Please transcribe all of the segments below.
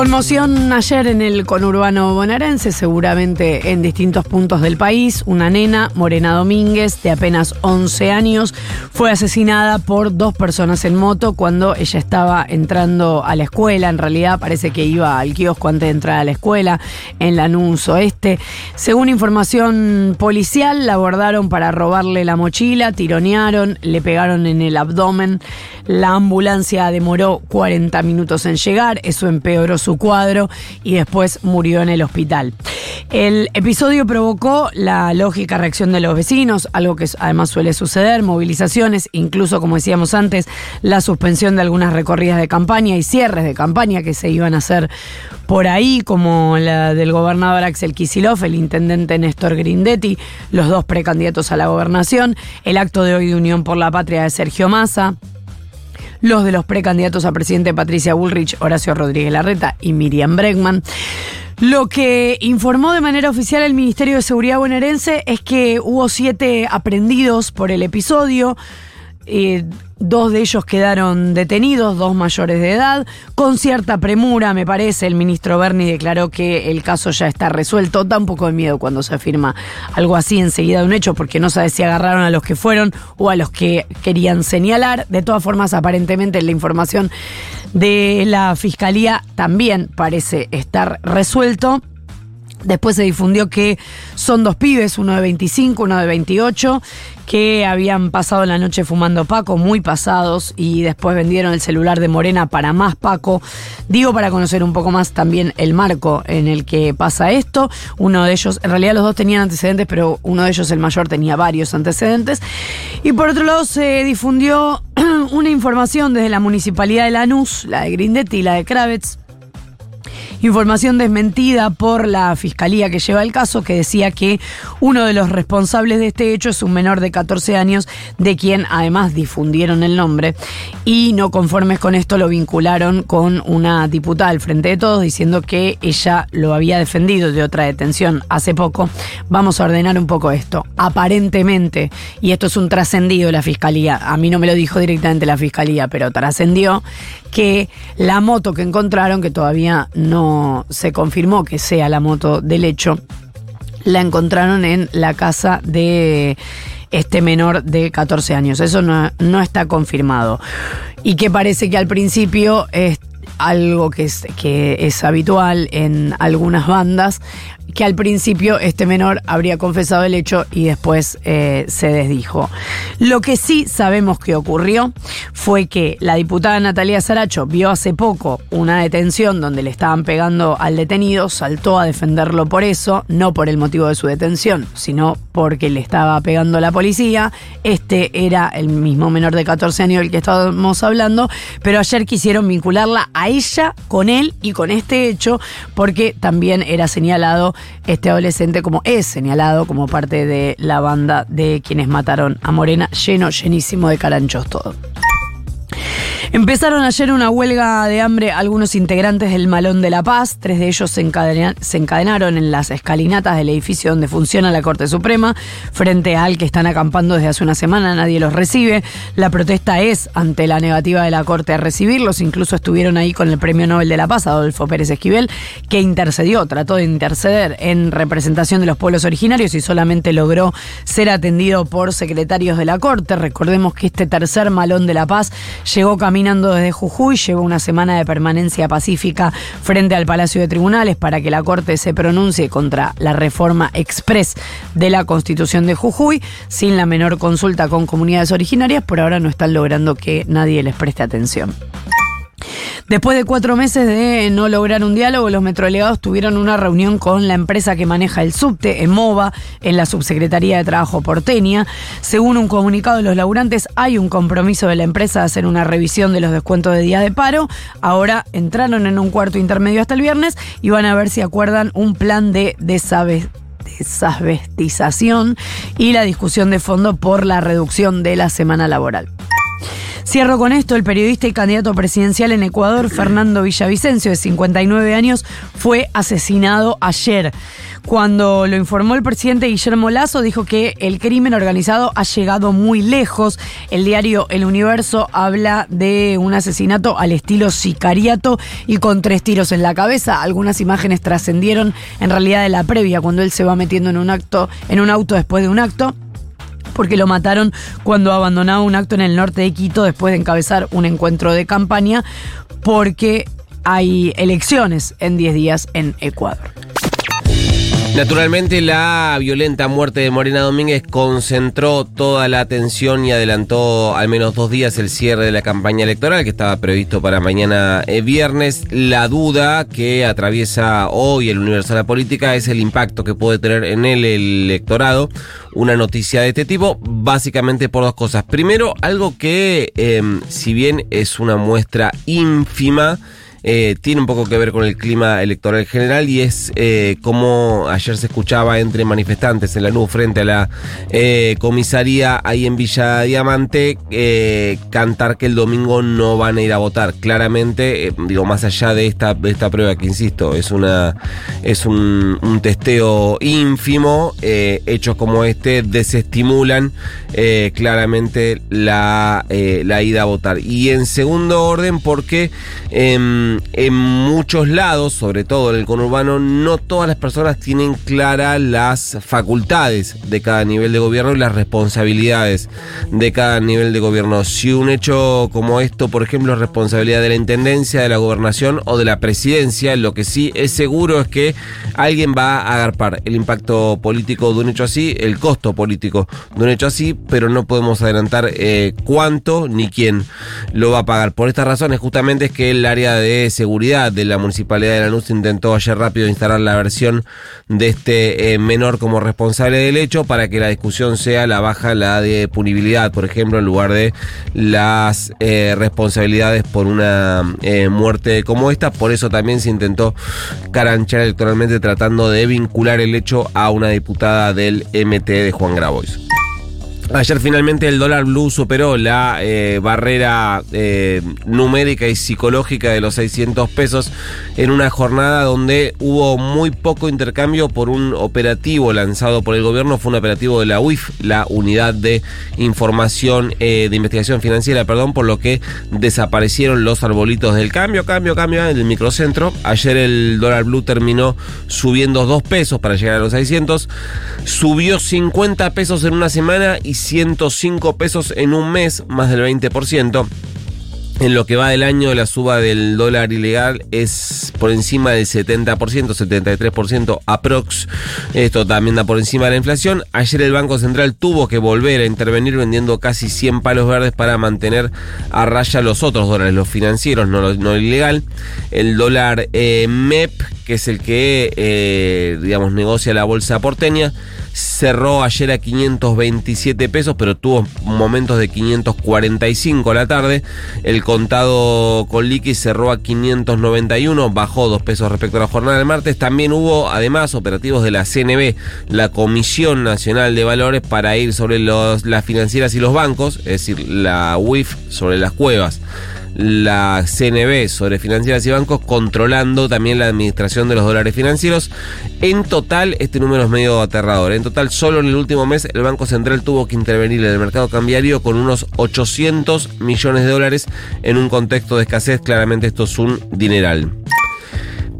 Conmoción ayer en el conurbano bonaerense, seguramente en distintos puntos del país. Una nena, Morena Domínguez, de apenas 11 años, fue asesinada por dos personas en moto cuando ella estaba entrando a la escuela. En realidad parece que iba al kiosco antes de entrar a la escuela, en Lanús Oeste. Según información policial, la abordaron para robarle la mochila, tironearon, le pegaron en el abdomen. La ambulancia demoró 40 minutos en llegar, eso empeoró su cuadro y después murió en el hospital. El episodio provocó la lógica reacción de los vecinos, algo que además suele suceder, movilizaciones, incluso como decíamos antes, la suspensión de algunas recorridas de campaña y cierres de campaña que se iban a hacer por ahí, como la del gobernador Axel Kisilov, el intendente Néstor Grindetti, los dos precandidatos a la gobernación, el acto de hoy de Unión por la Patria de Sergio Massa los de los precandidatos a presidente Patricia Bullrich, Horacio Rodríguez Larreta y Miriam Bregman. Lo que informó de manera oficial el Ministerio de Seguridad bonaerense es que hubo siete aprendidos por el episodio. Dos de ellos quedaron detenidos, dos mayores de edad. Con cierta premura, me parece, el ministro Berni declaró que el caso ya está resuelto. Da un de miedo cuando se afirma algo así enseguida de un hecho, porque no sabe si agarraron a los que fueron o a los que querían señalar. De todas formas, aparentemente la información de la fiscalía también parece estar resuelto. Después se difundió que son dos pibes, uno de 25, uno de 28, que habían pasado la noche fumando Paco, muy pasados, y después vendieron el celular de Morena para más Paco. Digo para conocer un poco más también el marco en el que pasa esto. Uno de ellos, en realidad los dos tenían antecedentes, pero uno de ellos, el mayor, tenía varios antecedentes. Y por otro lado se difundió una información desde la Municipalidad de Lanús, la de Grindetti y la de Kravitz, Información desmentida por la fiscalía que lleva el caso, que decía que uno de los responsables de este hecho es un menor de 14 años, de quien además difundieron el nombre. Y no conformes con esto, lo vincularon con una diputada al frente de todos, diciendo que ella lo había defendido de otra detención hace poco. Vamos a ordenar un poco esto. Aparentemente, y esto es un trascendido de la fiscalía, a mí no me lo dijo directamente la fiscalía, pero trascendió que la moto que encontraron, que todavía no se confirmó que sea la moto del hecho, la encontraron en la casa de este menor de 14 años. Eso no, no está confirmado. Y que parece que al principio es algo que es, que es habitual en algunas bandas, que al principio este menor habría confesado el hecho y después eh, se desdijo. Lo que sí sabemos que ocurrió fue que la diputada Natalia Saracho vio hace poco una detención donde le estaban pegando al detenido, saltó a defenderlo por eso, no por el motivo de su detención, sino porque le estaba pegando la policía. Este era el mismo menor de 14 años del que estábamos hablando, pero ayer quisieron vincularla a ella con él y con este hecho porque también era señalado este adolescente como es señalado como parte de la banda de quienes mataron a Morena, lleno, llenísimo de caranchos todo. Empezaron ayer una huelga de hambre algunos integrantes del Malón de la Paz. Tres de ellos se, encadenaron en las escalinatas del edificio donde funciona la Corte Suprema, frente al que están acampando desde hace una semana. Nadie los recibe. La protesta es ante la negativa de la Corte a recibirlos. Incluso estuvieron ahí con el Premio Nobel de la Paz, Adolfo Pérez Esquivel, que intercedió, trató de interceder en representación de los pueblos originarios y solamente logró ser atendido por secretarios de la Corte. Recordemos que este tercer Malón de la Paz llegó camino desde Jujuy, llevó una semana de permanencia pacífica frente al Palacio de Tribunales para que la Corte se pronuncie contra la reforma express de la Constitución de Jujuy, sin la menor consulta con comunidades originarias, por ahora no están logrando que nadie les preste atención. Después de cuatro meses de no lograr un diálogo, los metrolegados tuvieron una reunión con la empresa que maneja el subte, EMOVA, en la Subsecretaría de Trabajo porteña. Según un comunicado de los laburantes, hay un compromiso de la empresa de hacer una revisión de los descuentos de día de paro. Ahora entraron en un cuarto intermedio hasta el viernes y van a ver si acuerdan un plan de desavestización y la discusión de fondo por la reducción de la semana laboral. Cierro con esto, el periodista y candidato presidencial en Ecuador, Fernando Villavicencio, de 59 años, fue asesinado ayer. Cuando lo informó el presidente Guillermo Lazo, dijo que el crimen organizado ha llegado muy lejos. El diario El Universo habla de un asesinato al estilo sicariato y con tres tiros en la cabeza. Algunas imágenes trascendieron en realidad de la previa, cuando él se va metiendo en un acto, en un auto después de un acto porque lo mataron cuando abandonaba un acto en el norte de Quito después de encabezar un encuentro de campaña, porque hay elecciones en 10 días en Ecuador. Naturalmente la violenta muerte de Morena Domínguez concentró toda la atención y adelantó al menos dos días el cierre de la campaña electoral que estaba previsto para mañana eh, viernes. La duda que atraviesa hoy el universo de la política es el impacto que puede tener en el electorado una noticia de este tipo, básicamente por dos cosas. Primero, algo que em, si bien es una muestra ínfima, eh, tiene un poco que ver con el clima electoral general y es eh, como ayer se escuchaba entre manifestantes en la NU frente a la eh, comisaría ahí en Villa Diamante cantar que el domingo no van a ir a votar. Claramente, digo, más allá de esta, esta prueba que insisto, es una es un, un testeo ínfimo, hechos como este desestimulan claramente la, la ida a votar. Y en segundo orden, porque em, en muchos lados, sobre todo en el conurbano, no todas las personas tienen claras las facultades de cada nivel de gobierno y las responsabilidades de cada nivel de gobierno. Si un hecho como esto, por ejemplo, es responsabilidad de la intendencia, de la gobernación o de la presidencia, lo que sí es seguro es que alguien va a agarpar el impacto político de un hecho así, el costo político de un hecho así, pero no podemos adelantar eh, cuánto ni quién lo va a pagar. Por estas razones, justamente es que el área de seguridad de la Municipalidad de Lanús intentó ayer rápido instalar la versión de este eh, menor como responsable del hecho para que la discusión sea la baja, la de punibilidad, por ejemplo, en lugar de las eh, responsabilidades por una eh, muerte como esta. Por eso también se intentó caranchar electoralmente tratando de vincular el hecho a una diputada del MT de Juan Grabois. Ayer finalmente el dólar blue superó la eh, barrera eh, numérica y psicológica de los 600 pesos en una jornada donde hubo muy poco intercambio por un operativo lanzado por el gobierno. Fue un operativo de la UIF, la Unidad de Información eh, de Investigación Financiera, perdón, por lo que desaparecieron los arbolitos del cambio, cambio, cambio del microcentro. Ayer el dólar blue terminó subiendo 2 pesos para llegar a los 600. Subió 50 pesos en una semana y 105 pesos en un mes, más del 20%. En lo que va del año, la suba del dólar ilegal es por encima del 70%, 73% aprox. Esto también da por encima de la inflación. Ayer el Banco Central tuvo que volver a intervenir vendiendo casi 100 palos verdes para mantener a raya los otros dólares, los financieros, no, no ilegal. El dólar eh, MEP, que es el que, eh, digamos, negocia la bolsa porteña, cerró ayer a 527 pesos, pero tuvo momentos de 545 a la tarde. El contado con liqui cerró a 591, bajó 2 pesos respecto a la jornada del martes. También hubo además operativos de la CNB, la Comisión Nacional de Valores, para ir sobre las financieras y los bancos, es decir, la UIF sobre las cuevas la CNB sobre financieras y bancos, controlando también la administración de los dólares financieros. En total, este número es medio aterrador. En total, solo en el último mes, el Banco Central tuvo que intervenir en el mercado cambiario con unos 800 millones de dólares en un contexto de escasez. Claramente esto es un dineral.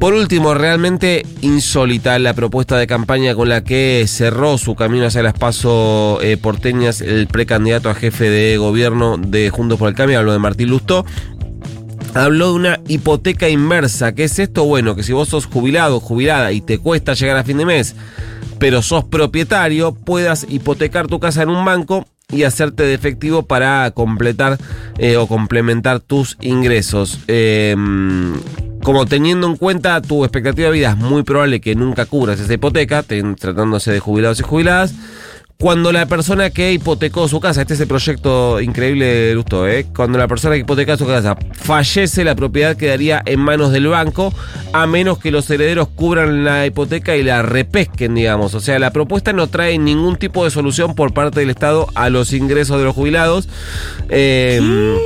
Por último, realmente insólita la propuesta de campaña con la que cerró su camino hacia las pasos eh, porteñas el precandidato a jefe de gobierno de Juntos por el Cambio, habló de Martín Lustó. Habló de una hipoteca inversa. ¿Qué es esto? Bueno, que si vos sos jubilado, jubilada y te cuesta llegar a fin de mes, pero sos propietario, puedas hipotecar tu casa en un banco y hacerte de efectivo para completar eh, o complementar tus ingresos. Eh, como teniendo en cuenta tu expectativa de vida, es muy probable que nunca cubras esa hipoteca, tratándose de jubilados y jubiladas. Cuando la persona que hipotecó su casa, este es el proyecto increíble de Lusto, ¿eh? cuando la persona que hipoteca su casa fallece, la propiedad quedaría en manos del banco, a menos que los herederos cubran la hipoteca y la repesquen, digamos. O sea, la propuesta no trae ningún tipo de solución por parte del Estado a los ingresos de los jubilados. Eh,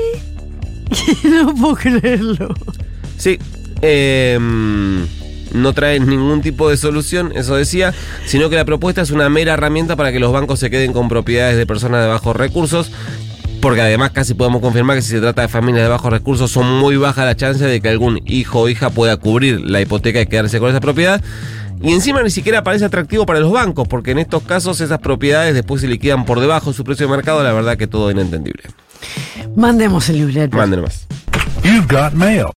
no puedo creerlo. Sí. Eh, no trae ningún tipo de solución, eso decía, sino que la propuesta es una mera herramienta para que los bancos se queden con propiedades de personas de bajos recursos porque además casi podemos confirmar que si se trata de familias de bajos recursos son muy bajas las chances de que algún hijo o hija pueda cubrir la hipoteca y quedarse con esa propiedad. Y encima ni siquiera parece atractivo para los bancos, porque en estos casos esas propiedades después se liquidan por debajo de su precio de mercado, la verdad que todo inentendible. Mandemos el libreto. Mándenos más. You've got mail.